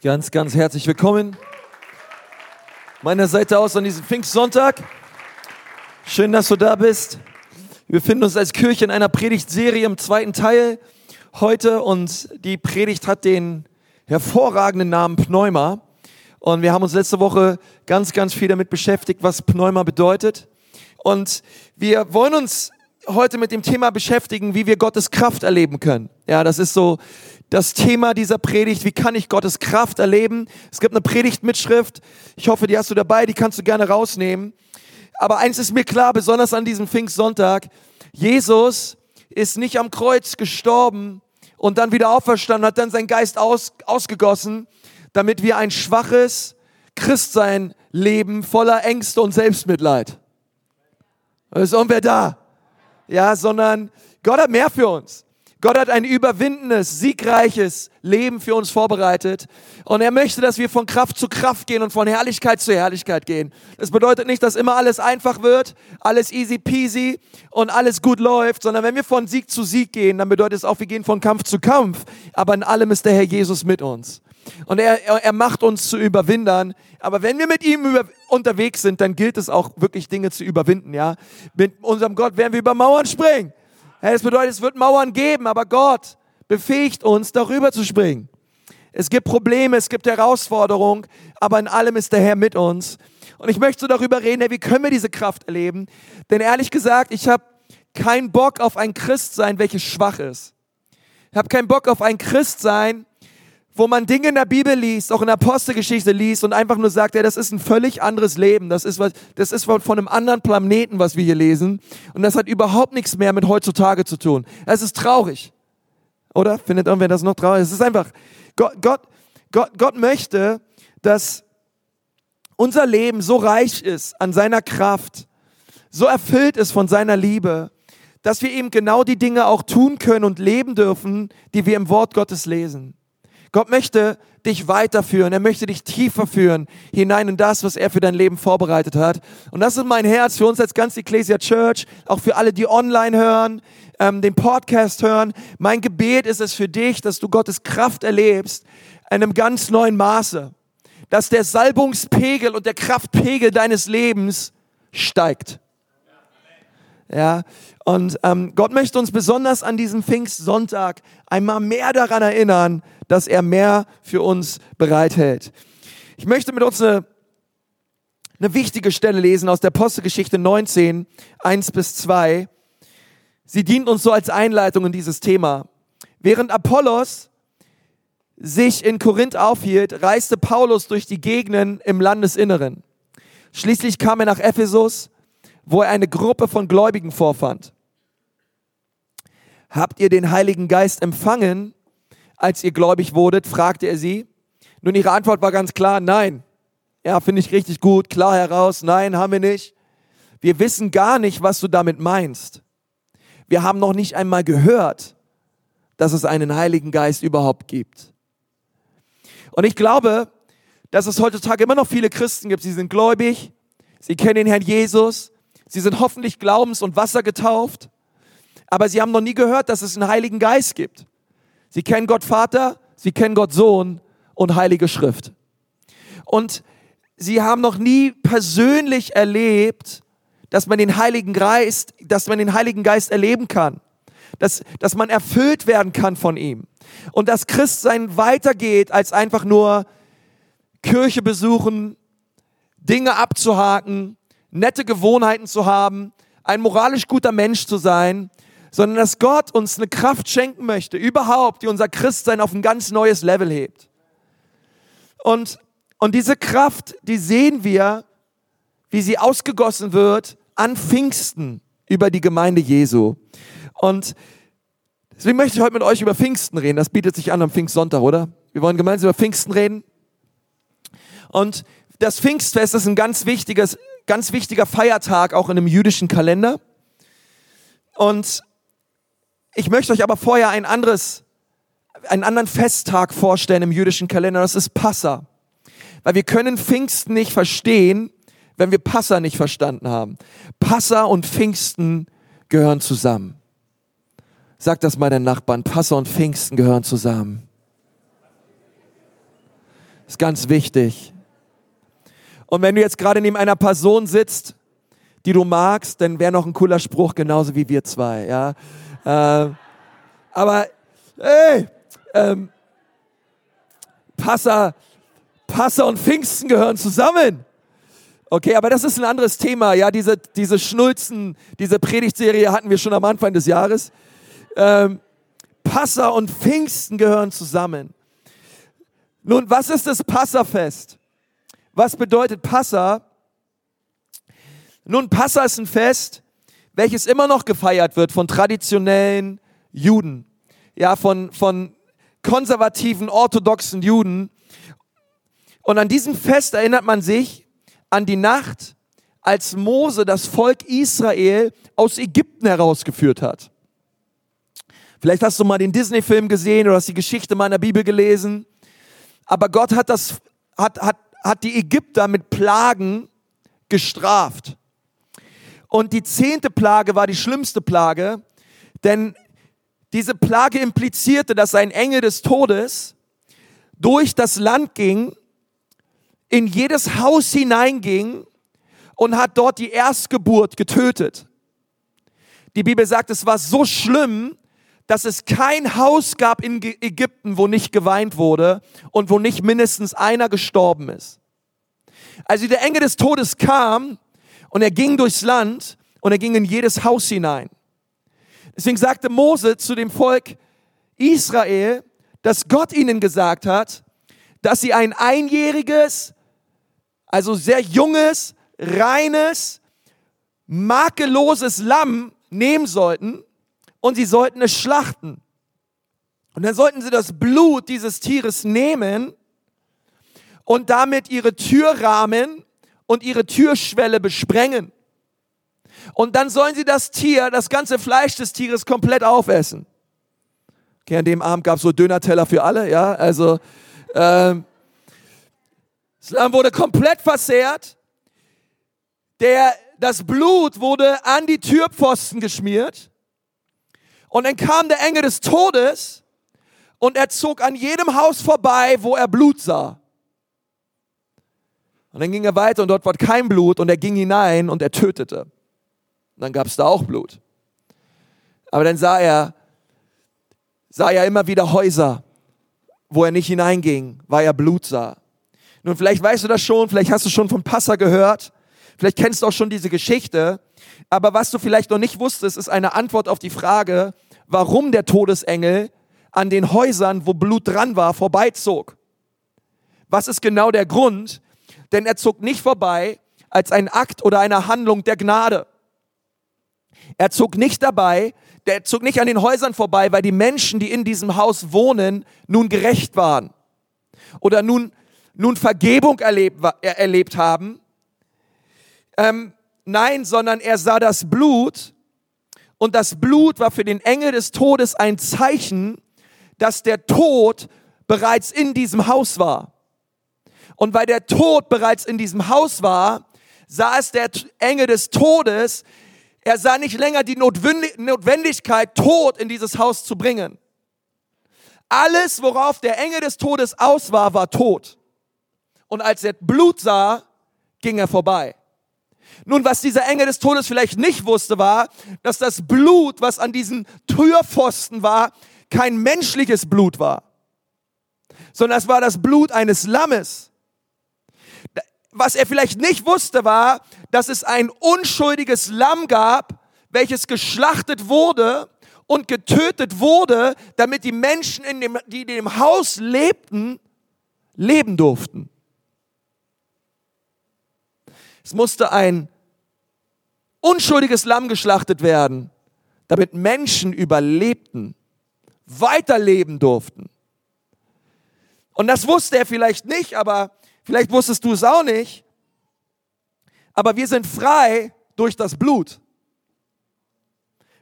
Ganz, ganz herzlich willkommen. Meiner Seite aus an diesem Pfingstsonntag. Schön, dass du da bist. Wir befinden uns als Kirche in einer Predigtserie im zweiten Teil heute und die Predigt hat den hervorragenden Namen Pneuma. Und wir haben uns letzte Woche ganz, ganz viel damit beschäftigt, was Pneuma bedeutet. Und wir wollen uns heute mit dem Thema beschäftigen, wie wir Gottes Kraft erleben können. Ja, das ist so das Thema dieser Predigt. Wie kann ich Gottes Kraft erleben? Es gibt eine Predigtmitschrift. Ich hoffe, die hast du dabei. Die kannst du gerne rausnehmen. Aber eins ist mir klar, besonders an diesem Pfingstsonntag. Jesus ist nicht am Kreuz gestorben und dann wieder auferstanden, hat dann seinen Geist aus, ausgegossen, damit wir ein schwaches Christsein leben, voller Ängste und Selbstmitleid. Ist irgendwer da? Ja, sondern Gott hat mehr für uns. Gott hat ein überwindendes, siegreiches Leben für uns vorbereitet. Und er möchte, dass wir von Kraft zu Kraft gehen und von Herrlichkeit zu Herrlichkeit gehen. Das bedeutet nicht, dass immer alles einfach wird, alles easy peasy und alles gut läuft, sondern wenn wir von Sieg zu Sieg gehen, dann bedeutet es auch, wir gehen von Kampf zu Kampf. Aber in allem ist der Herr Jesus mit uns. Und er, er macht uns zu Überwindern. Aber wenn wir mit ihm über, unterwegs sind, dann gilt es auch wirklich Dinge zu überwinden, ja. Mit unserem Gott werden wir über Mauern springen. Das bedeutet, es wird Mauern geben, aber Gott befähigt uns, darüber zu springen. Es gibt Probleme, es gibt Herausforderungen, aber in allem ist der Herr mit uns. Und ich möchte so darüber reden, wie können wir diese Kraft erleben? Denn ehrlich gesagt, ich habe keinen Bock auf ein Christsein, welches schwach ist. Ich habe keinen Bock auf ein Christsein, wo man Dinge in der Bibel liest, auch in der Apostelgeschichte liest und einfach nur sagt, ja, das ist ein völlig anderes Leben. Das ist was, das ist von einem anderen Planeten, was wir hier lesen. Und das hat überhaupt nichts mehr mit heutzutage zu tun. Es ist traurig. Oder? Findet irgendwer das noch traurig? Es ist einfach, Gott, Gott, Gott, Gott möchte, dass unser Leben so reich ist an seiner Kraft, so erfüllt ist von seiner Liebe, dass wir eben genau die Dinge auch tun können und leben dürfen, die wir im Wort Gottes lesen. Gott möchte dich weiterführen. Er möchte dich tiefer führen hinein in das, was er für dein Leben vorbereitet hat. Und das ist mein Herz für uns als ganz Ecclesia Church, auch für alle, die online hören, ähm, den Podcast hören. Mein Gebet ist es für dich, dass du Gottes Kraft erlebst in einem ganz neuen Maße. Dass der Salbungspegel und der Kraftpegel deines Lebens steigt. Ja, und ähm, Gott möchte uns besonders an diesem Pfingstsonntag einmal mehr daran erinnern, dass er mehr für uns bereithält. Ich möchte mit uns eine, eine wichtige Stelle lesen aus der Apostelgeschichte 19, 1 bis 2. Sie dient uns so als Einleitung in dieses Thema. Während Apollos sich in Korinth aufhielt, reiste Paulus durch die Gegenden im Landesinneren. Schließlich kam er nach Ephesus, wo er eine Gruppe von Gläubigen vorfand habt ihr den Heiligen Geist empfangen, als ihr gläubig wurdet? fragte er sie. Nun, ihre Antwort war ganz klar, nein. Ja, finde ich richtig gut, klar heraus, nein, haben wir nicht. Wir wissen gar nicht, was du damit meinst. Wir haben noch nicht einmal gehört, dass es einen Heiligen Geist überhaupt gibt. Und ich glaube, dass es heutzutage immer noch viele Christen gibt, sie sind gläubig, sie kennen den Herrn Jesus, sie sind hoffentlich glaubens- und wassergetauft, aber sie haben noch nie gehört, dass es einen Heiligen Geist gibt. Sie kennen Gott Vater, sie kennen Gott Sohn und Heilige Schrift. Und sie haben noch nie persönlich erlebt, dass man den Heiligen Geist, dass man den Heiligen Geist erleben kann. Dass, dass man erfüllt werden kann von ihm. Und dass Christsein weitergeht, als einfach nur Kirche besuchen, Dinge abzuhaken, nette Gewohnheiten zu haben, ein moralisch guter Mensch zu sein, sondern dass Gott uns eine Kraft schenken möchte, überhaupt, die unser Christsein auf ein ganz neues Level hebt. Und, und diese Kraft, die sehen wir, wie sie ausgegossen wird an Pfingsten über die Gemeinde Jesu. Und deswegen möchte ich heute mit euch über Pfingsten reden. Das bietet sich an am Pfingstsonntag, oder? Wir wollen gemeinsam über Pfingsten reden. Und das Pfingstfest ist ein ganz wichtiges, ganz wichtiger Feiertag auch in einem jüdischen Kalender. Und ich möchte euch aber vorher ein anderes, einen anderen Festtag vorstellen im jüdischen Kalender. Das ist Passa. Weil wir können Pfingsten nicht verstehen, wenn wir Passa nicht verstanden haben. Passa und Pfingsten gehören zusammen. Sag das mal den Nachbarn. Passa und Pfingsten gehören zusammen. Ist ganz wichtig. Und wenn du jetzt gerade neben einer Person sitzt, die du magst, dann wäre noch ein cooler Spruch, genauso wie wir zwei, ja. Äh, aber, hey, ähm, Passer, Passer und Pfingsten gehören zusammen. Okay, aber das ist ein anderes Thema. Ja, diese, diese Schnulzen, diese Predigtserie hatten wir schon am Anfang des Jahres. Ähm, Passa und Pfingsten gehören zusammen. Nun, was ist das Passafest? Was bedeutet Passa? Nun, Passa ist ein Fest, welches immer noch gefeiert wird von traditionellen Juden. Ja, von, von konservativen, orthodoxen Juden. Und an diesem Fest erinnert man sich an die Nacht, als Mose das Volk Israel aus Ägypten herausgeführt hat. Vielleicht hast du mal den Disney-Film gesehen oder hast die Geschichte mal in der Bibel gelesen. Aber Gott hat, das, hat, hat, hat die Ägypter mit Plagen gestraft. Und die zehnte Plage war die schlimmste Plage, denn diese Plage implizierte, dass ein Engel des Todes durch das Land ging, in jedes Haus hineinging und hat dort die Erstgeburt getötet. Die Bibel sagt, es war so schlimm, dass es kein Haus gab in Ägypten, wo nicht geweint wurde und wo nicht mindestens einer gestorben ist. Also der Engel des Todes kam und er ging durchs Land und er ging in jedes Haus hinein. Deswegen sagte Mose zu dem Volk Israel, dass Gott ihnen gesagt hat, dass sie ein einjähriges, also sehr junges, reines, makelloses Lamm nehmen sollten und sie sollten es schlachten. Und dann sollten sie das Blut dieses Tieres nehmen und damit ihre Türrahmen und ihre Türschwelle besprengen. Und dann sollen sie das Tier, das ganze Fleisch des Tieres komplett aufessen. Okay, an dem Abend gab es so Dönerteller für alle, ja, also ähm, das wurde komplett versehrt. Der, das Blut wurde an die Türpfosten geschmiert. Und dann kam der Engel des Todes und er zog an jedem Haus vorbei, wo er Blut sah. Und dann ging er weiter und dort war kein Blut und er ging hinein und er tötete. Und dann gab es da auch Blut. Aber dann sah er, sah er immer wieder Häuser, wo er nicht hineinging, weil er Blut sah. Nun, vielleicht weißt du das schon, vielleicht hast du schon von Passa gehört, vielleicht kennst du auch schon diese Geschichte, aber was du vielleicht noch nicht wusstest, ist eine Antwort auf die Frage, warum der Todesengel an den Häusern, wo Blut dran war, vorbeizog. Was ist genau der Grund? Denn er zog nicht vorbei als ein Akt oder eine Handlung der Gnade. Er zog nicht dabei, der zog nicht an den Häusern vorbei, weil die Menschen, die in diesem Haus wohnen, nun gerecht waren oder nun, nun Vergebung erlebt, erlebt haben. Ähm, nein, sondern er sah das Blut und das Blut war für den Engel des Todes ein Zeichen, dass der Tod bereits in diesem Haus war. Und weil der Tod bereits in diesem Haus war, sah es der Engel des Todes, er sah nicht länger die Notwendigkeit, Tod in dieses Haus zu bringen. Alles, worauf der Engel des Todes aus war, war tot. Und als er Blut sah, ging er vorbei. Nun, was dieser Engel des Todes vielleicht nicht wusste, war, dass das Blut, was an diesen Türpfosten war, kein menschliches Blut war, sondern es war das Blut eines Lammes was er vielleicht nicht wusste, war, dass es ein unschuldiges Lamm gab, welches geschlachtet wurde und getötet wurde, damit die Menschen, in dem, die in dem Haus lebten, leben durften. Es musste ein unschuldiges Lamm geschlachtet werden, damit Menschen überlebten, weiterleben durften. Und das wusste er vielleicht nicht, aber Vielleicht wusstest du es auch nicht, aber wir sind frei durch das Blut.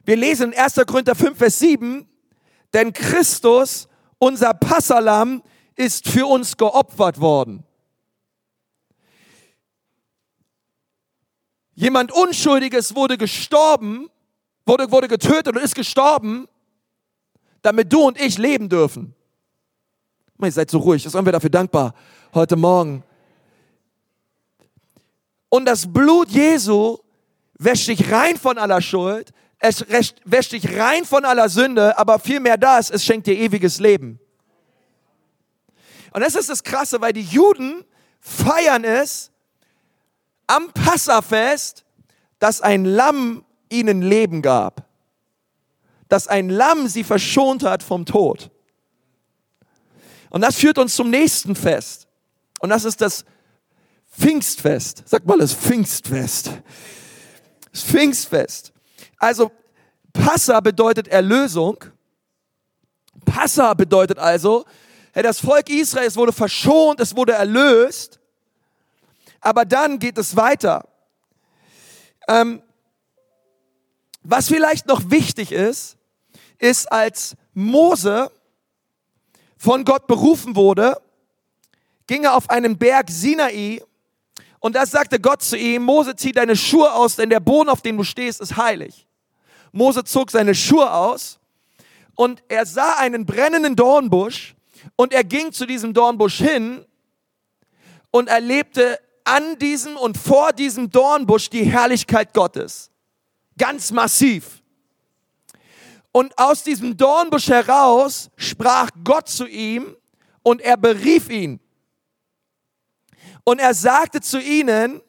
Wir lesen in 1. Korinther 5, Vers 7, denn Christus, unser Passalam, ist für uns geopfert worden. Jemand Unschuldiges wurde gestorben, wurde, wurde getötet und ist gestorben, damit du und ich leben dürfen. Ihr seid so ruhig, seien wir dafür dankbar heute Morgen. Und das Blut Jesu wäscht dich rein von aller Schuld, es wäscht dich rein von aller Sünde, aber vielmehr das, es schenkt dir ewiges Leben. Und das ist das Krasse, weil die Juden feiern es am Passafest, dass ein Lamm ihnen Leben gab. Dass ein Lamm sie verschont hat vom Tod. Und das führt uns zum nächsten Fest. Und das ist das Pfingstfest. Sag mal das Pfingstfest. Das Pfingstfest. Also Passa bedeutet Erlösung. Passa bedeutet also, hey, das Volk Israels wurde verschont, es wurde erlöst. Aber dann geht es weiter. Ähm, was vielleicht noch wichtig ist, ist, als Mose von Gott berufen wurde, ging er auf einen Berg Sinai und da sagte Gott zu ihm, Mose, zieh deine Schuhe aus, denn der Boden, auf dem du stehst, ist heilig. Mose zog seine Schuhe aus und er sah einen brennenden Dornbusch und er ging zu diesem Dornbusch hin und erlebte an diesem und vor diesem Dornbusch die Herrlichkeit Gottes. Ganz massiv. Und aus diesem Dornbusch heraus sprach Gott zu ihm und er berief ihn. Und er sagte zu ihnen,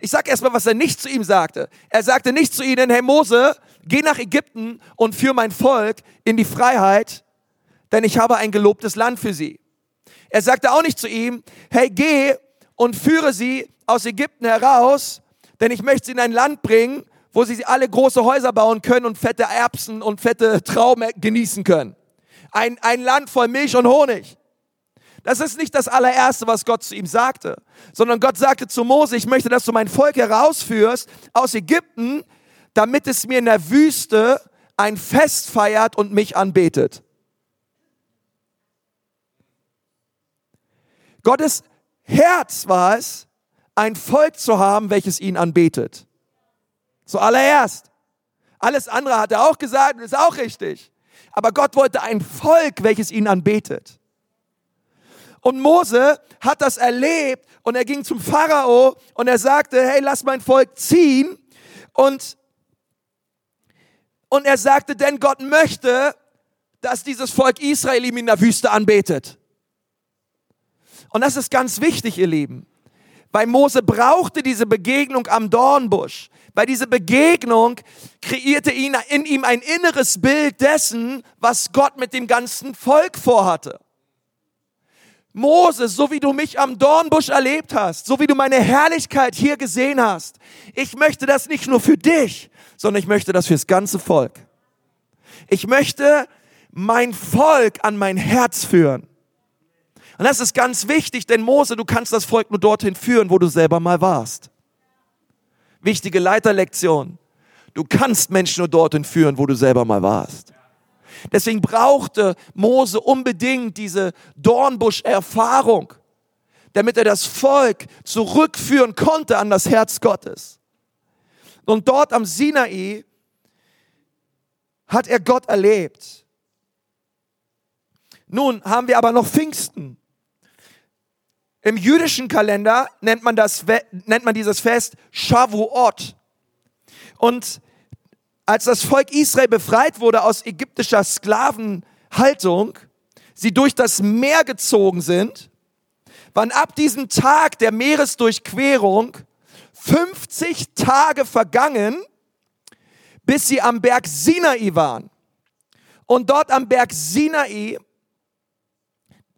ich sage erstmal, was er nicht zu ihm sagte. Er sagte nicht zu ihnen, hey Mose, geh nach Ägypten und führ mein Volk in die Freiheit, denn ich habe ein gelobtes Land für sie. Er sagte auch nicht zu ihm, hey, geh und führe sie aus Ägypten heraus, denn ich möchte sie in ein Land bringen, wo sie alle große Häuser bauen können und fette Erbsen und fette Trauben genießen können. Ein, ein Land voll Milch und Honig. Das ist nicht das allererste, was Gott zu ihm sagte, sondern Gott sagte zu Mose, ich möchte, dass du mein Volk herausführst aus Ägypten, damit es mir in der Wüste ein Fest feiert und mich anbetet. Gottes Herz war es, ein Volk zu haben, welches ihn anbetet. Zuallererst. Alles andere hat er auch gesagt und ist auch richtig. Aber Gott wollte ein Volk, welches ihn anbetet. Und Mose hat das erlebt und er ging zum Pharao und er sagte, hey, lass mein Volk ziehen. Und, und er sagte, denn Gott möchte, dass dieses Volk Israel ihm in der Wüste anbetet. Und das ist ganz wichtig, ihr Lieben. Weil Mose brauchte diese Begegnung am Dornbusch. Weil diese Begegnung kreierte ihn, in ihm ein inneres Bild dessen, was Gott mit dem ganzen Volk vorhatte. Moses, so wie du mich am Dornbusch erlebt hast, so wie du meine Herrlichkeit hier gesehen hast, ich möchte das nicht nur für dich, sondern ich möchte das fürs ganze Volk. Ich möchte mein Volk an mein Herz führen. Und das ist ganz wichtig, denn Mose, du kannst das Volk nur dorthin führen, wo du selber mal warst. Wichtige Leiterlektion. Du kannst Menschen nur dorthin führen, wo du selber mal warst. Deswegen brauchte Mose unbedingt diese Dornbusch-Erfahrung, damit er das Volk zurückführen konnte an das Herz Gottes. Und dort am Sinai hat er Gott erlebt. Nun haben wir aber noch Pfingsten. Im jüdischen Kalender nennt man, das, nennt man dieses Fest Shavuot. Und als das Volk Israel befreit wurde aus ägyptischer Sklavenhaltung, sie durch das Meer gezogen sind, waren ab diesem Tag der Meeresdurchquerung 50 Tage vergangen, bis sie am Berg Sinai waren. Und dort am Berg Sinai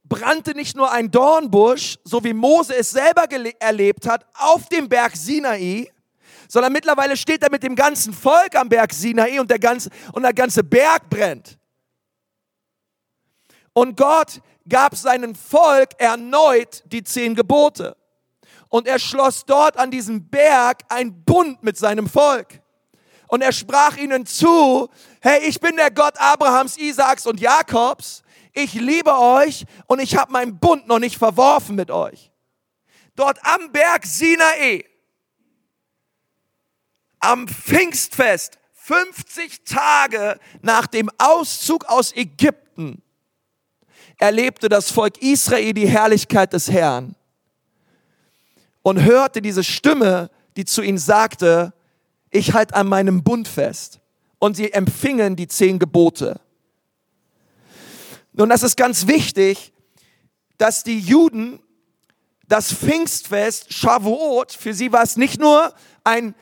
brannte nicht nur ein Dornbusch, so wie Mose es selber erlebt hat, auf dem Berg Sinai, sondern mittlerweile steht er mit dem ganzen Volk am Berg Sinai und der ganze, und der ganze Berg brennt. Und Gott gab seinem Volk erneut die zehn Gebote. Und er schloss dort an diesem Berg ein Bund mit seinem Volk. Und er sprach ihnen zu, hey, ich bin der Gott Abrahams, Isaaks und Jakobs. Ich liebe euch und ich habe meinen Bund noch nicht verworfen mit euch. Dort am Berg Sinai am Pfingstfest, 50 Tage nach dem Auszug aus Ägypten, erlebte das Volk Israel die Herrlichkeit des Herrn und hörte diese Stimme, die zu ihnen sagte, ich halte an meinem Bund fest. Und sie empfingen die zehn Gebote. Nun, das ist ganz wichtig, dass die Juden das Pfingstfest, Shavuot, für sie war es nicht nur ein,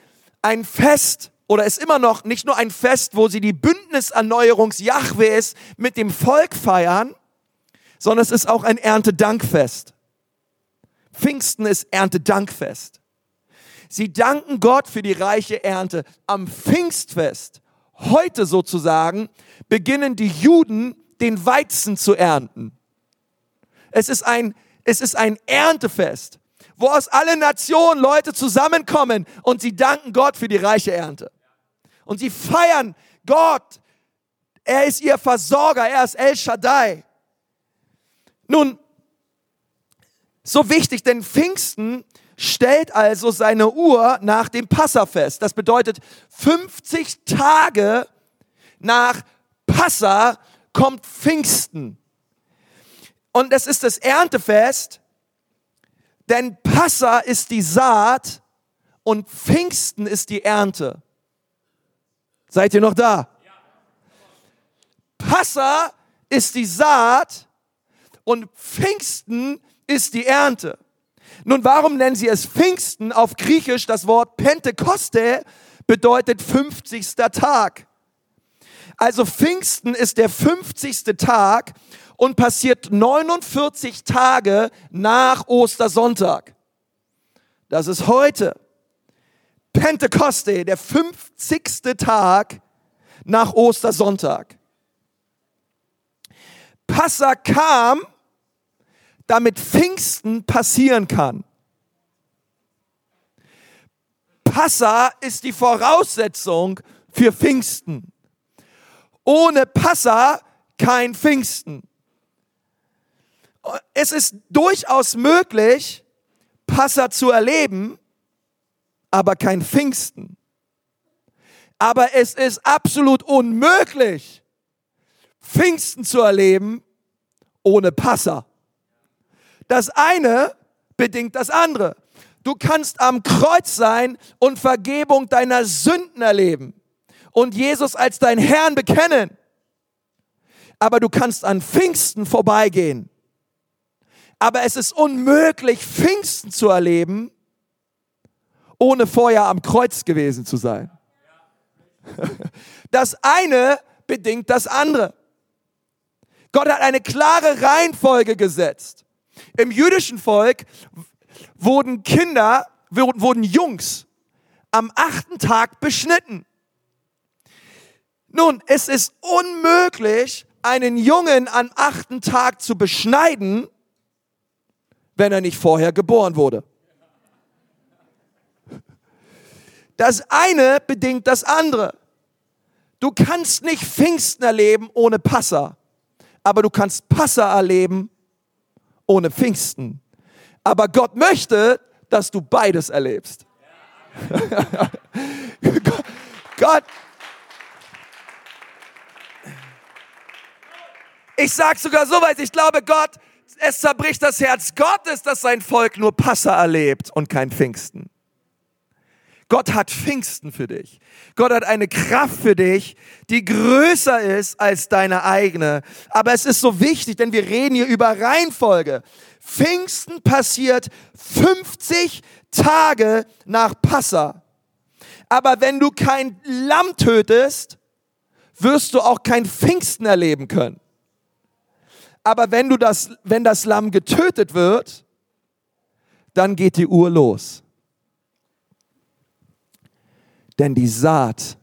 ein Fest oder ist immer noch nicht nur ein Fest, wo sie die Bündniserneuerungs Jahwes mit dem Volk feiern, sondern es ist auch ein Erntedankfest. Pfingsten ist Erntedankfest. Sie danken Gott für die reiche Ernte. Am Pfingstfest, heute sozusagen, beginnen die Juden den Weizen zu ernten. Es ist ein, es ist ein Erntefest, wo aus allen Nationen Leute zusammenkommen und sie danken Gott für die reiche Ernte. Und sie feiern Gott. Er ist ihr Versorger, er ist El Shaddai. Nun, so wichtig, denn Pfingsten stellt also seine Uhr nach dem Passafest. Das bedeutet, 50 Tage nach Passa kommt Pfingsten. Und es ist das Erntefest, denn Passa ist die Saat und Pfingsten ist die Ernte. Seid ihr noch da? Passa ist die Saat und Pfingsten ist die Ernte. Nun, warum nennen sie es Pfingsten? Auf Griechisch das Wort Pentekoste bedeutet 50. Tag. Also Pfingsten ist der 50. Tag und passiert 49 Tage nach Ostersonntag. Das ist heute. Pentekoste, der 50. Tag nach Ostersonntag. Passa kam, damit Pfingsten passieren kann. Passa ist die Voraussetzung für Pfingsten. Ohne Passa kein Pfingsten. Es ist durchaus möglich, Passa zu erleben, aber kein Pfingsten. Aber es ist absolut unmöglich, Pfingsten zu erleben ohne Passa. Das eine bedingt das andere. Du kannst am Kreuz sein und Vergebung deiner Sünden erleben und Jesus als dein Herrn bekennen. Aber du kannst an Pfingsten vorbeigehen. Aber es ist unmöglich, Pfingsten zu erleben, ohne vorher am Kreuz gewesen zu sein. Das eine bedingt das andere. Gott hat eine klare Reihenfolge gesetzt. Im jüdischen Volk wurden Kinder, wurden Jungs am achten Tag beschnitten. Nun, es ist unmöglich, einen Jungen am achten Tag zu beschneiden, wenn er nicht vorher geboren wurde. Das eine bedingt das andere. Du kannst nicht Pfingsten erleben ohne Passa, aber du kannst Passa erleben ohne Pfingsten. Aber Gott möchte, dass du beides erlebst. Gott, ich sage sogar so weit, ich glaube, Gott, es zerbricht das Herz Gottes, dass sein Volk nur Passa erlebt und kein Pfingsten. Gott hat Pfingsten für dich. Gott hat eine Kraft für dich, die größer ist als deine eigene. Aber es ist so wichtig, denn wir reden hier über Reihenfolge. Pfingsten passiert 50 Tage nach Passa. Aber wenn du kein Lamm tötest, wirst du auch kein Pfingsten erleben können. Aber wenn du das, wenn das Lamm getötet wird, dann geht die Uhr los denn die Saat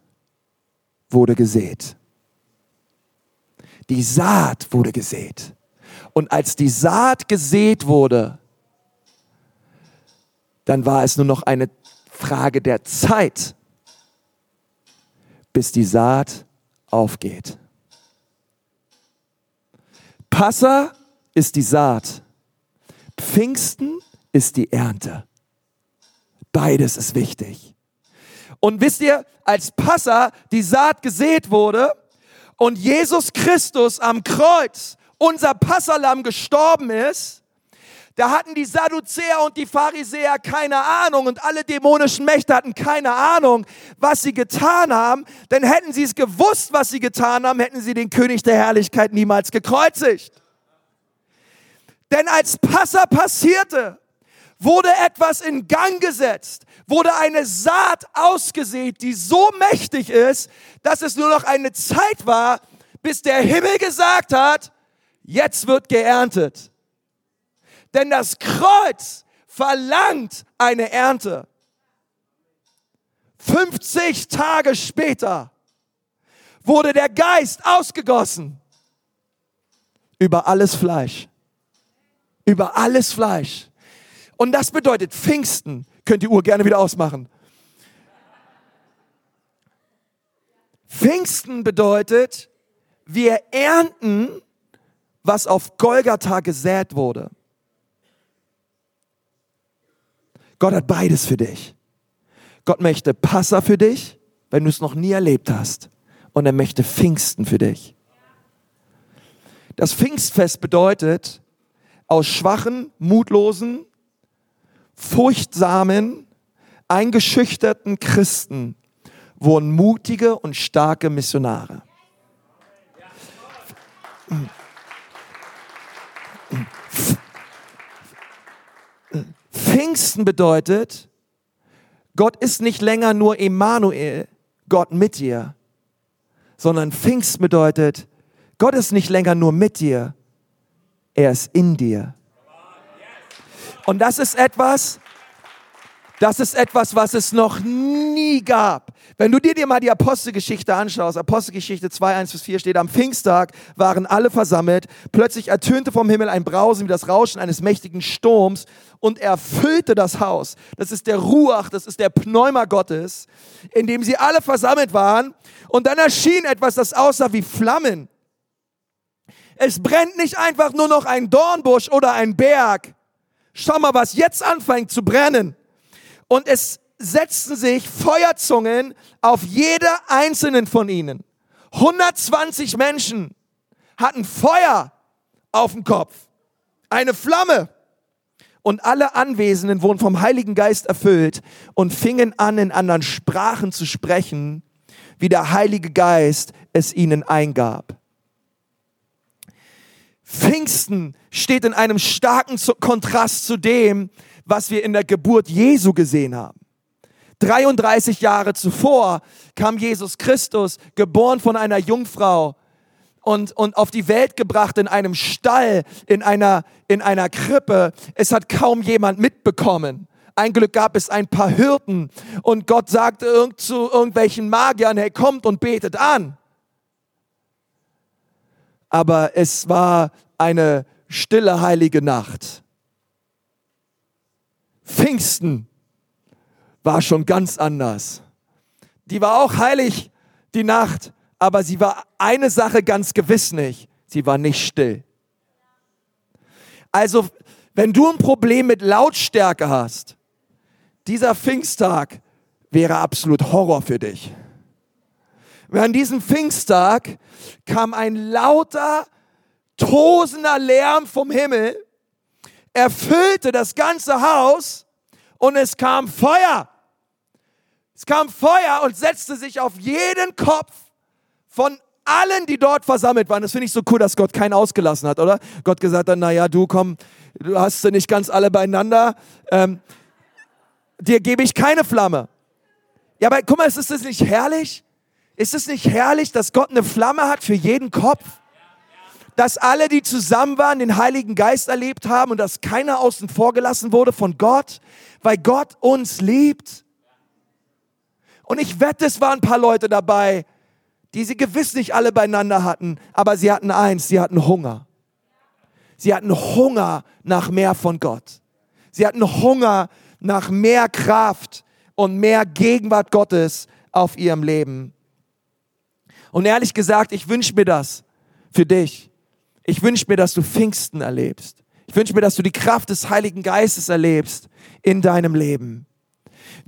wurde gesät. Die Saat wurde gesät. Und als die Saat gesät wurde, dann war es nur noch eine Frage der Zeit, bis die Saat aufgeht. Passa ist die Saat. Pfingsten ist die Ernte. Beides ist wichtig. Und wisst ihr, als Passa die Saat gesät wurde und Jesus Christus am Kreuz unser Passalam gestorben ist, da hatten die Sadduzäer und die Pharisäer keine Ahnung und alle dämonischen Mächte hatten keine Ahnung, was sie getan haben. Denn hätten sie es gewusst, was sie getan haben, hätten sie den König der Herrlichkeit niemals gekreuzigt. Denn als Passa passierte, wurde etwas in Gang gesetzt, wurde eine Saat ausgesät, die so mächtig ist, dass es nur noch eine Zeit war, bis der Himmel gesagt hat, jetzt wird geerntet. Denn das Kreuz verlangt eine Ernte. 50 Tage später wurde der Geist ausgegossen über alles Fleisch. Über alles Fleisch. Und das bedeutet Pfingsten. Könnt die Uhr gerne wieder ausmachen. Pfingsten bedeutet, wir ernten, was auf Golgatha gesät wurde. Gott hat beides für dich. Gott möchte Passa für dich, wenn du es noch nie erlebt hast. Und er möchte Pfingsten für dich. Das Pfingstfest bedeutet, aus schwachen, mutlosen, furchtsamen, eingeschüchterten Christen wurden mutige und starke Missionare. Pfingsten bedeutet, Gott ist nicht länger nur Emanuel, Gott mit dir, sondern Pfingsten bedeutet, Gott ist nicht länger nur mit dir, er ist in dir. Und das ist etwas, das ist etwas, was es noch nie gab. Wenn du dir, dir mal die Apostelgeschichte anschaust, Apostelgeschichte 2, 1 bis 4 steht, am Pfingsttag waren alle versammelt, plötzlich ertönte vom Himmel ein Brausen wie das Rauschen eines mächtigen Sturms und erfüllte das Haus. Das ist der Ruach, das ist der Pneuma Gottes, in dem sie alle versammelt waren. Und dann erschien etwas, das aussah wie Flammen. Es brennt nicht einfach nur noch ein Dornbusch oder ein Berg. Schau mal, was jetzt anfängt zu brennen und es setzten sich Feuerzungen auf jeder einzelnen von ihnen. 120 Menschen hatten Feuer auf dem Kopf, eine Flamme. Und alle Anwesenden wurden vom Heiligen Geist erfüllt und fingen an, in anderen Sprachen zu sprechen, wie der Heilige Geist es ihnen eingab. Pfingsten steht in einem starken Kontrast zu dem, was wir in der Geburt Jesu gesehen haben. 33 Jahre zuvor kam Jesus Christus, geboren von einer Jungfrau und, und auf die Welt gebracht in einem Stall, in einer, in einer Krippe. Es hat kaum jemand mitbekommen. Ein Glück gab es ein paar Hirten und Gott sagte zu irgendwelchen Magiern, hey, kommt und betet an. Aber es war eine stille heilige Nacht. Pfingsten war schon ganz anders. Die war auch heilig, die Nacht, aber sie war eine Sache ganz gewiss nicht. Sie war nicht still. Also, wenn du ein Problem mit Lautstärke hast, dieser Pfingsttag wäre absolut Horror für dich. An diesem Pfingsttag kam ein lauter, tosender Lärm vom Himmel erfüllte das ganze Haus und es kam Feuer. Es kam Feuer und setzte sich auf jeden Kopf von allen, die dort versammelt waren. Das finde ich so cool, dass Gott keinen ausgelassen hat, oder? Gott gesagt hat, naja, du komm, du hast sie nicht ganz alle beieinander. Ähm, dir gebe ich keine Flamme. Ja, aber guck mal, ist das nicht herrlich? Ist es nicht herrlich, dass Gott eine Flamme hat für jeden Kopf? dass alle, die zusammen waren, den Heiligen Geist erlebt haben und dass keiner außen vor gelassen wurde von Gott, weil Gott uns liebt. Und ich wette, es waren ein paar Leute dabei, die sie gewiss nicht alle beieinander hatten, aber sie hatten eins, sie hatten Hunger. Sie hatten Hunger nach mehr von Gott. Sie hatten Hunger nach mehr Kraft und mehr Gegenwart Gottes auf ihrem Leben. Und ehrlich gesagt, ich wünsche mir das für dich. Ich wünsche mir, dass du Pfingsten erlebst. Ich wünsche mir, dass du die Kraft des Heiligen Geistes erlebst in deinem Leben.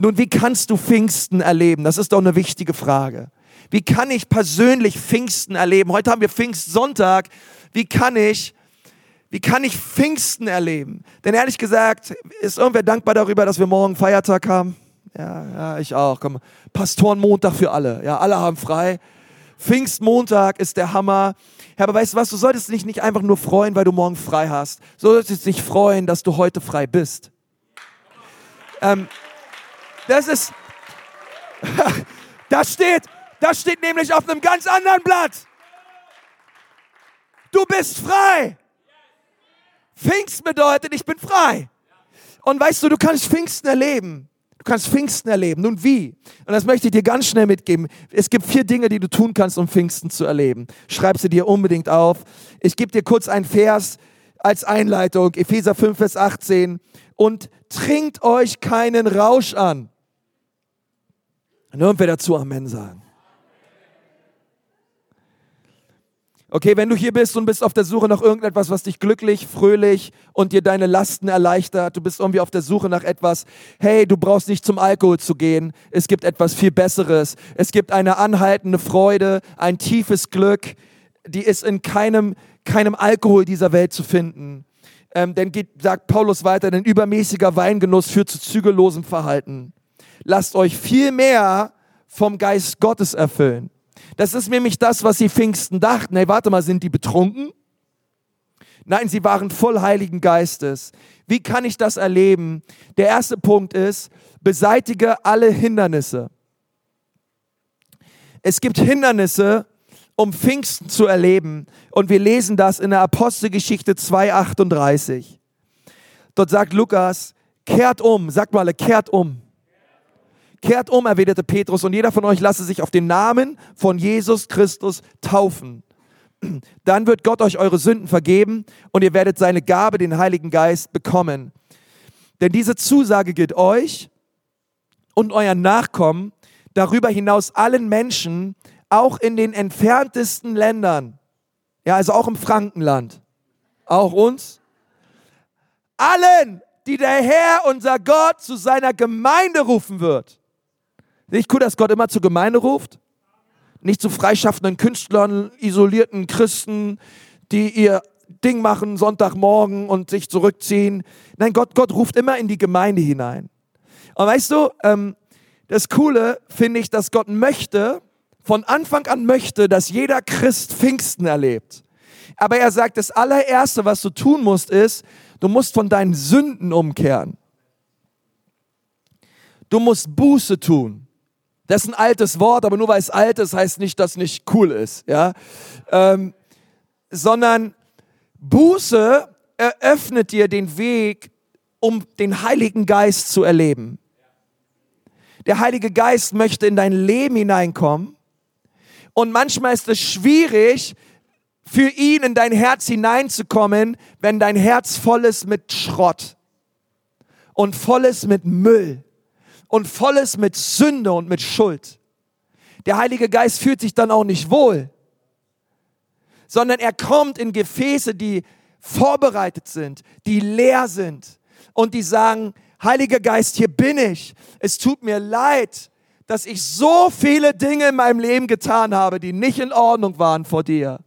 Nun, wie kannst du Pfingsten erleben? Das ist doch eine wichtige Frage. Wie kann ich persönlich Pfingsten erleben? Heute haben wir Pfingstsonntag. Wie kann ich, wie kann ich Pfingsten erleben? Denn ehrlich gesagt, ist irgendwer dankbar darüber, dass wir morgen Feiertag haben? Ja, ja, ich auch. Komm, Pastorenmontag für alle. Ja, alle haben frei. Pfingstmontag ist der Hammer. Ja, aber weißt du was, du solltest dich nicht einfach nur freuen, weil du morgen frei hast. Du solltest dich freuen, dass du heute frei bist. Ähm, das ist, das steht, das steht nämlich auf einem ganz anderen Blatt. Du bist frei. Pfingst bedeutet, ich bin frei. Und weißt du, du kannst Pfingsten erleben. Du kannst Pfingsten erleben. Nun wie? Und das möchte ich dir ganz schnell mitgeben. Es gibt vier Dinge, die du tun kannst, um Pfingsten zu erleben. Schreib sie dir unbedingt auf. Ich gebe dir kurz einen Vers als Einleitung. Epheser 5, Vers 18. Und trinkt euch keinen Rausch an. Und irgendwer dazu Amen sagen. Okay, wenn du hier bist und bist auf der Suche nach irgendetwas, was dich glücklich, fröhlich und dir deine Lasten erleichtert, du bist irgendwie auf der Suche nach etwas, hey, du brauchst nicht zum Alkohol zu gehen, es gibt etwas viel Besseres, es gibt eine anhaltende Freude, ein tiefes Glück, die ist in keinem, keinem Alkohol dieser Welt zu finden. Ähm, denn geht, sagt Paulus weiter, denn übermäßiger Weingenuss führt zu zügellosem Verhalten. Lasst euch viel mehr vom Geist Gottes erfüllen. Das ist nämlich das, was sie Pfingsten dachten. Hey, warte mal, sind die betrunken? Nein, sie waren voll Heiligen Geistes. Wie kann ich das erleben? Der erste Punkt ist, beseitige alle Hindernisse. Es gibt Hindernisse, um Pfingsten zu erleben. Und wir lesen das in der Apostelgeschichte 2,38. Dort sagt Lukas, kehrt um, sagt mal, kehrt um. Kehrt um, erwiderte Petrus, und jeder von euch lasse sich auf den Namen von Jesus Christus taufen. Dann wird Gott euch eure Sünden vergeben und ihr werdet seine Gabe, den Heiligen Geist, bekommen. Denn diese Zusage gilt euch und euren Nachkommen, darüber hinaus allen Menschen, auch in den entferntesten Ländern. Ja, also auch im Frankenland. Auch uns. Allen, die der Herr, unser Gott, zu seiner Gemeinde rufen wird. Nicht cool, dass Gott immer zur Gemeinde ruft? Nicht zu freischaffenden Künstlern, isolierten Christen, die ihr Ding machen Sonntagmorgen und sich zurückziehen. Nein, Gott, Gott ruft immer in die Gemeinde hinein. Und weißt du, ähm, das Coole finde ich, dass Gott möchte, von Anfang an möchte, dass jeder Christ Pfingsten erlebt. Aber er sagt, das allererste, was du tun musst, ist, du musst von deinen Sünden umkehren. Du musst Buße tun. Das ist ein altes Wort, aber nur weil es alt ist, heißt nicht, dass nicht cool ist, ja. Ähm, sondern Buße eröffnet dir den Weg, um den Heiligen Geist zu erleben. Der Heilige Geist möchte in dein Leben hineinkommen und manchmal ist es schwierig, für ihn in dein Herz hineinzukommen, wenn dein Herz voll ist mit Schrott und voll ist mit Müll und volles mit Sünde und mit Schuld. Der Heilige Geist fühlt sich dann auch nicht wohl, sondern er kommt in Gefäße, die vorbereitet sind, die leer sind und die sagen, Heiliger Geist, hier bin ich. Es tut mir leid, dass ich so viele Dinge in meinem Leben getan habe, die nicht in Ordnung waren vor dir.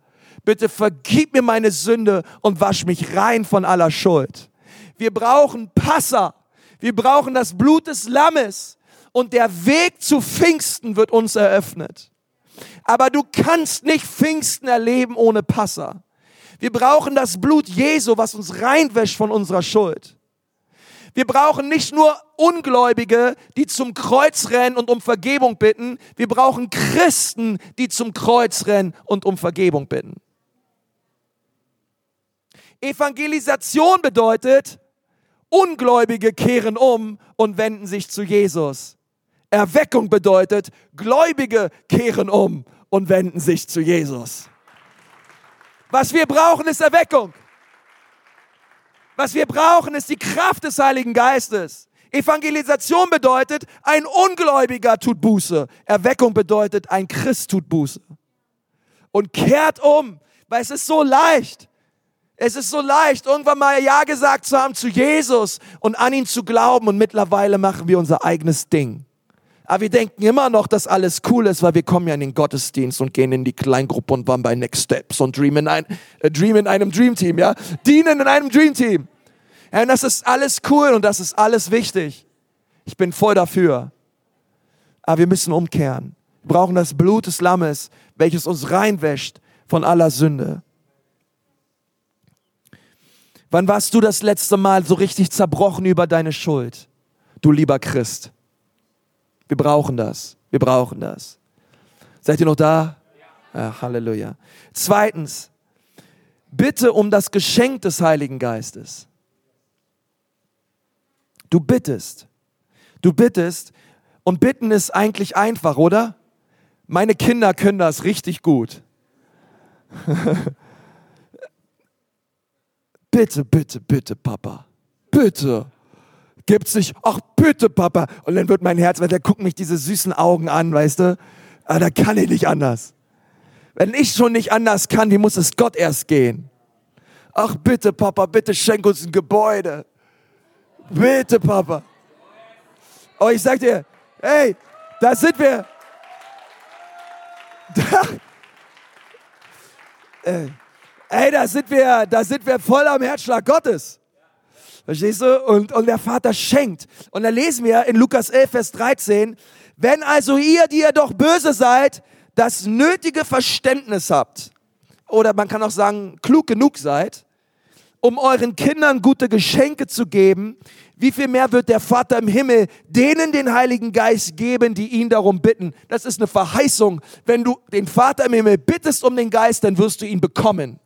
Bitte vergib mir meine Sünde und wasch mich rein von aller Schuld. Wir brauchen Passer. Wir brauchen das Blut des Lammes und der Weg zu Pfingsten wird uns eröffnet. Aber du kannst nicht Pfingsten erleben ohne Passer. Wir brauchen das Blut Jesu, was uns reinwäscht von unserer Schuld. Wir brauchen nicht nur Ungläubige, die zum Kreuz rennen und um Vergebung bitten. Wir brauchen Christen, die zum Kreuz rennen und um Vergebung bitten. Evangelisation bedeutet, Ungläubige kehren um und wenden sich zu Jesus. Erweckung bedeutet, Gläubige kehren um und wenden sich zu Jesus. Was wir brauchen, ist Erweckung. Was wir brauchen, ist die Kraft des Heiligen Geistes. Evangelisation bedeutet, ein Ungläubiger tut Buße. Erweckung bedeutet, ein Christ tut Buße. Und kehrt um, weil es ist so leicht. Es ist so leicht, irgendwann mal Ja gesagt zu haben zu Jesus und an ihn zu glauben und mittlerweile machen wir unser eigenes Ding. Aber wir denken immer noch, dass alles cool ist, weil wir kommen ja in den Gottesdienst und gehen in die Kleingruppe und waren bei Next Steps und Dream in, ein, äh, Dream in einem Dream Team, ja? Dienen in einem Dream Team. Ja, und das ist alles cool und das ist alles wichtig. Ich bin voll dafür. Aber wir müssen umkehren. Wir brauchen das Blut des Lammes, welches uns reinwäscht von aller Sünde. Wann warst du das letzte Mal so richtig zerbrochen über deine Schuld? Du lieber Christ. Wir brauchen das. Wir brauchen das. Seid ihr noch da? Ja, Halleluja. Zweitens, bitte um das Geschenk des Heiligen Geistes. Du bittest. Du bittest. Und bitten ist eigentlich einfach, oder? Meine Kinder können das richtig gut. bitte, bitte, bitte, Papa. Bitte. Gibt's nicht, ach bitte, Papa. Und dann wird mein Herz, weil der guckt mich diese süßen Augen an, weißt du? Aber ah, da kann ich nicht anders. Wenn ich schon nicht anders kann, wie muss es Gott erst gehen? Ach bitte, Papa, bitte schenk uns ein Gebäude. Bitte, Papa. Oh, ich sag dir, hey, da sind wir. Da, äh, ey, da sind wir, da sind wir voll am Herzschlag Gottes. Verstehst du? Und, und der Vater schenkt. Und da lesen wir in Lukas 11, Vers 13, wenn also ihr, die ihr doch böse seid, das nötige Verständnis habt, oder man kann auch sagen, klug genug seid, um euren Kindern gute Geschenke zu geben, wie viel mehr wird der Vater im Himmel denen den Heiligen Geist geben, die ihn darum bitten? Das ist eine Verheißung. Wenn du den Vater im Himmel bittest um den Geist, dann wirst du ihn bekommen.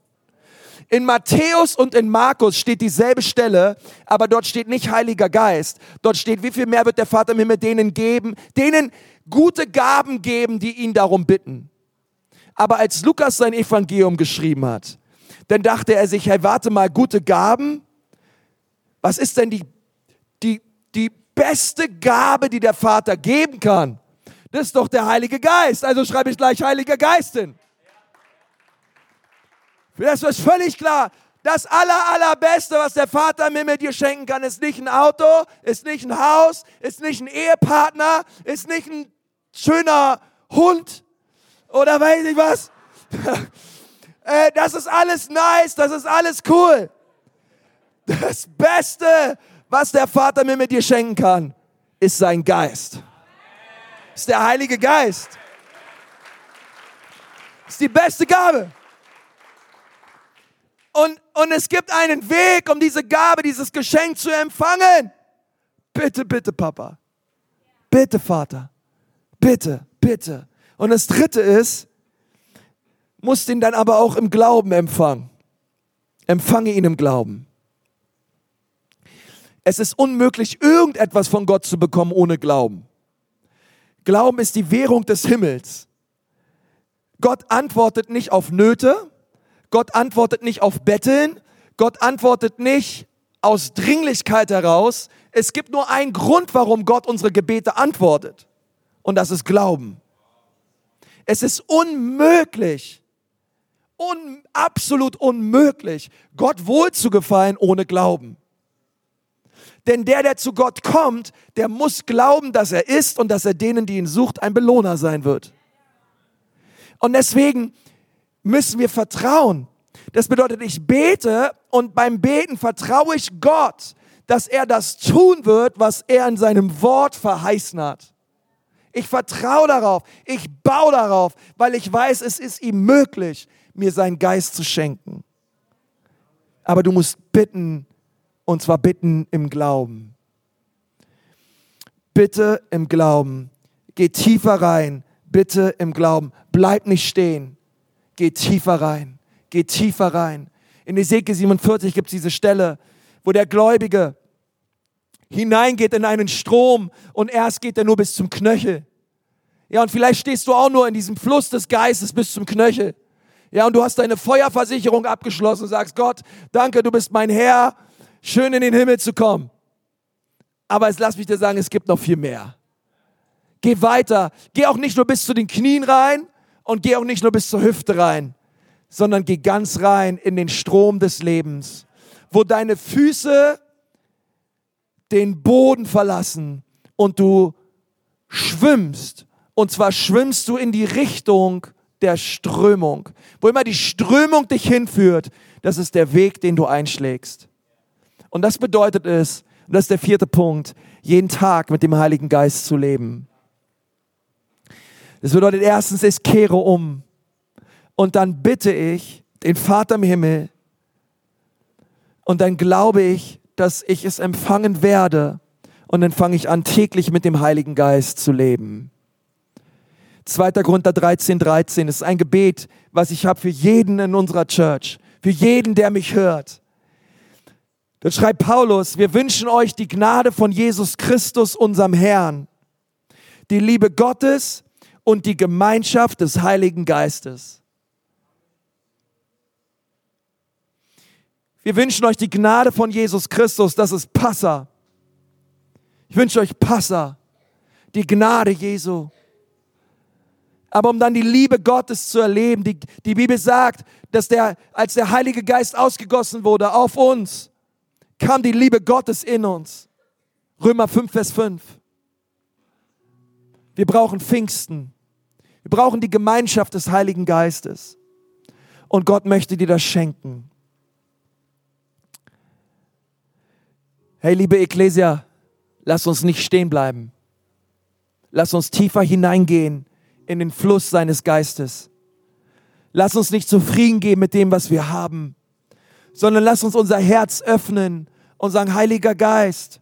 In Matthäus und in Markus steht dieselbe Stelle, aber dort steht nicht Heiliger Geist. Dort steht, wie viel mehr wird der Vater im Himmel denen geben, denen gute Gaben geben, die ihn darum bitten. Aber als Lukas sein Evangelium geschrieben hat, dann dachte er sich, hey, warte mal, gute Gaben? Was ist denn die, die, die beste Gabe, die der Vater geben kann? Das ist doch der Heilige Geist. Also schreibe ich gleich Heiliger Geist hin. Das ist völlig klar. Das aller, allerbeste, was der Vater im Himmel dir schenken kann, ist nicht ein Auto, ist nicht ein Haus, ist nicht ein Ehepartner, ist nicht ein schöner Hund oder weiß ich was. Äh, das ist alles nice, das ist alles cool. Das Beste, was der Vater mir mit dir schenken kann, ist sein Geist. Ist der Heilige Geist. Ist die beste Gabe. Und, und es gibt einen Weg, um diese Gabe, dieses Geschenk zu empfangen. Bitte, bitte, Papa. Bitte, Vater. Bitte, bitte. Und das dritte ist, musst ihn dann aber auch im Glauben empfangen. Empfange ihn im Glauben. Es ist unmöglich, irgendetwas von Gott zu bekommen ohne Glauben. Glauben ist die Währung des Himmels. Gott antwortet nicht auf Nöte, Gott antwortet nicht auf Betteln. Gott antwortet nicht aus Dringlichkeit heraus. Es gibt nur einen Grund, warum Gott unsere Gebete antwortet. Und das ist Glauben. Es ist unmöglich, un, absolut unmöglich, Gott wohl zu gefallen ohne Glauben. Denn der, der zu Gott kommt, der muss glauben, dass er ist und dass er denen, die ihn sucht, ein Belohner sein wird. Und deswegen müssen wir vertrauen. Das bedeutet, ich bete und beim Beten vertraue ich Gott, dass er das tun wird, was er in seinem Wort verheißen hat. Ich vertraue darauf, ich baue darauf, weil ich weiß, es ist ihm möglich, mir seinen Geist zu schenken. Aber du musst bitten, und zwar bitten im Glauben. Bitte im Glauben. Geh tiefer rein. Bitte im Glauben. Bleib nicht stehen. Geh tiefer rein, geh tiefer rein. In Ezekiel 47 gibt es diese Stelle, wo der Gläubige hineingeht in einen Strom und erst geht er nur bis zum Knöchel. Ja, und vielleicht stehst du auch nur in diesem Fluss des Geistes bis zum Knöchel. Ja, und du hast deine Feuerversicherung abgeschlossen und sagst, Gott, danke, du bist mein Herr, schön in den Himmel zu kommen. Aber jetzt lass mich dir sagen, es gibt noch viel mehr. Geh weiter. Geh auch nicht nur bis zu den Knien rein, und geh auch nicht nur bis zur Hüfte rein, sondern geh ganz rein in den Strom des Lebens, wo deine Füße den Boden verlassen und du schwimmst. Und zwar schwimmst du in die Richtung der Strömung. Wo immer die Strömung dich hinführt, das ist der Weg, den du einschlägst. Und das bedeutet es, und das ist der vierte Punkt, jeden Tag mit dem Heiligen Geist zu leben. Das bedeutet erstens, ich kehre um. Und dann bitte ich den Vater im Himmel. Und dann glaube ich, dass ich es empfangen werde. Und dann fange ich an, täglich mit dem Heiligen Geist zu leben. 2. Korinther 13, 13 ist ein Gebet, was ich habe für jeden in unserer Church, für jeden, der mich hört. Dann schreibt Paulus, wir wünschen euch die Gnade von Jesus Christus, unserem Herrn, die Liebe Gottes und die Gemeinschaft des Heiligen Geistes. Wir wünschen euch die Gnade von Jesus Christus, das ist Passa. Ich wünsche euch Passa, die Gnade Jesu aber um dann die Liebe Gottes zu erleben. Die, die Bibel sagt, dass der, als der Heilige Geist ausgegossen wurde auf uns, kam die Liebe Gottes in uns. Römer 5, Vers 5. Wir brauchen Pfingsten. Wir brauchen die Gemeinschaft des Heiligen Geistes. Und Gott möchte dir das schenken. Hey, liebe Ecclesia, lass uns nicht stehen bleiben. Lass uns tiefer hineingehen in den Fluss seines Geistes. Lass uns nicht zufrieden geben mit dem, was wir haben, sondern lass uns unser Herz öffnen und sagen, Heiliger Geist,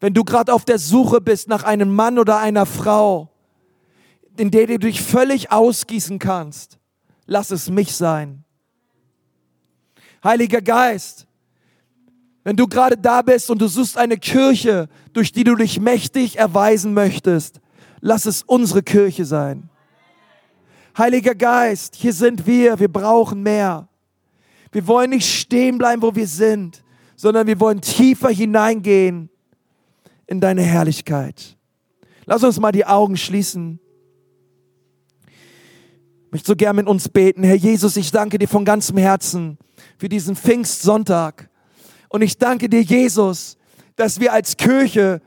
wenn du gerade auf der Suche bist nach einem Mann oder einer Frau, in der du dich völlig ausgießen kannst, lass es mich sein. Heiliger Geist, wenn du gerade da bist und du suchst eine Kirche, durch die du dich mächtig erweisen möchtest, Lass es unsere Kirche sein. Heiliger Geist, hier sind wir, wir brauchen mehr. Wir wollen nicht stehen bleiben, wo wir sind, sondern wir wollen tiefer hineingehen in deine Herrlichkeit. Lass uns mal die Augen schließen. Ich möchte so gern mit uns beten. Herr Jesus, ich danke dir von ganzem Herzen für diesen Pfingstsonntag. Und ich danke dir, Jesus, dass wir als Kirche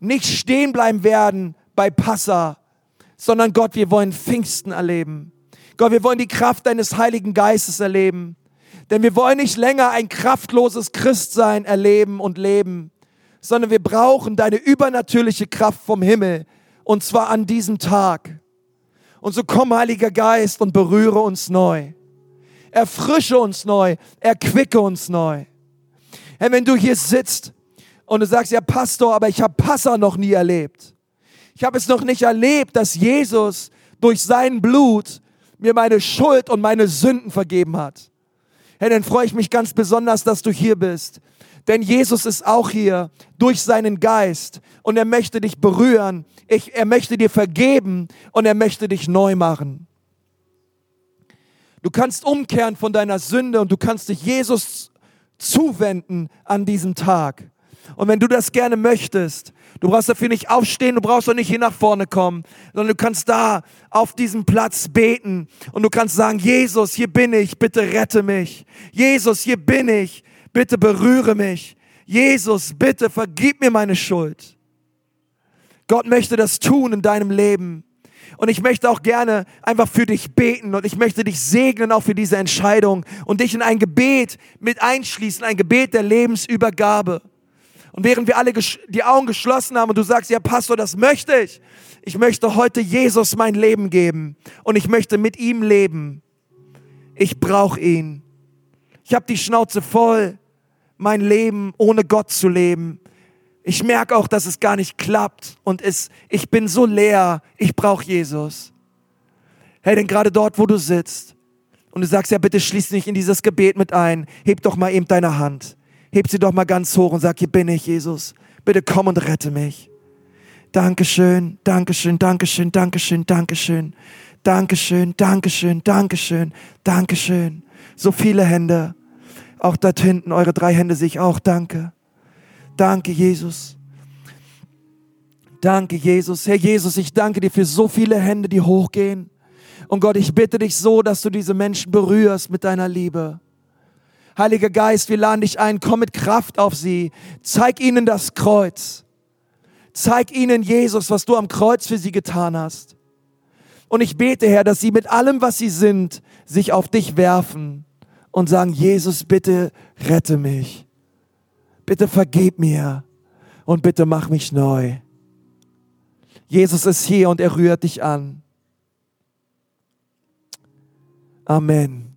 nicht stehen bleiben werden bei Passa, sondern Gott, wir wollen Pfingsten erleben. Gott, wir wollen die Kraft deines Heiligen Geistes erleben. Denn wir wollen nicht länger ein kraftloses Christsein erleben und leben, sondern wir brauchen deine übernatürliche Kraft vom Himmel und zwar an diesem Tag. Und so komm, Heiliger Geist, und berühre uns neu. Erfrische uns neu, erquicke uns neu. Herr, wenn du hier sitzt und du sagst, ja Pastor, aber ich habe Passa noch nie erlebt. Ich habe es noch nicht erlebt, dass Jesus durch sein Blut mir meine Schuld und meine Sünden vergeben hat. Hey, dann freue ich mich ganz besonders, dass du hier bist. Denn Jesus ist auch hier durch seinen Geist und er möchte dich berühren, ich, er möchte dir vergeben und er möchte dich neu machen. Du kannst umkehren von deiner Sünde und du kannst dich Jesus zuwenden an diesem Tag. Und wenn du das gerne möchtest, du brauchst dafür nicht aufstehen, du brauchst auch nicht hier nach vorne kommen, sondern du kannst da auf diesem Platz beten und du kannst sagen, Jesus, hier bin ich, bitte rette mich. Jesus, hier bin ich, bitte berühre mich. Jesus, bitte vergib mir meine Schuld. Gott möchte das tun in deinem Leben. Und ich möchte auch gerne einfach für dich beten und ich möchte dich segnen auch für diese Entscheidung und dich in ein Gebet mit einschließen, ein Gebet der Lebensübergabe. Und während wir alle die Augen geschlossen haben und du sagst, ja Pastor, das möchte ich. Ich möchte heute Jesus mein Leben geben und ich möchte mit ihm leben. Ich brauche ihn. Ich habe die Schnauze voll, mein Leben ohne Gott zu leben. Ich merke auch, dass es gar nicht klappt und es, ich bin so leer. Ich brauche Jesus. Hey, denn gerade dort, wo du sitzt und du sagst, ja bitte schließ dich in dieses Gebet mit ein, heb doch mal eben deine Hand. Heb sie doch mal ganz hoch und sag, hier bin ich, Jesus. Bitte komm und rette mich. Dankeschön, Dankeschön, Dankeschön, Dankeschön, Dankeschön. Dankeschön, Dankeschön, Dankeschön, Dankeschön. So viele Hände. Auch dort hinten, eure drei Hände sehe ich auch. Danke. Danke, Jesus. Danke, Jesus. Herr Jesus, ich danke dir für so viele Hände, die hochgehen. Und Gott, ich bitte dich so, dass du diese Menschen berührst mit deiner Liebe. Heiliger Geist, wir laden dich ein, komm mit Kraft auf sie. Zeig ihnen das Kreuz. Zeig ihnen, Jesus, was du am Kreuz für sie getan hast. Und ich bete, Herr, dass sie mit allem, was sie sind, sich auf dich werfen und sagen, Jesus, bitte rette mich. Bitte vergib mir und bitte mach mich neu. Jesus ist hier und er rührt dich an. Amen.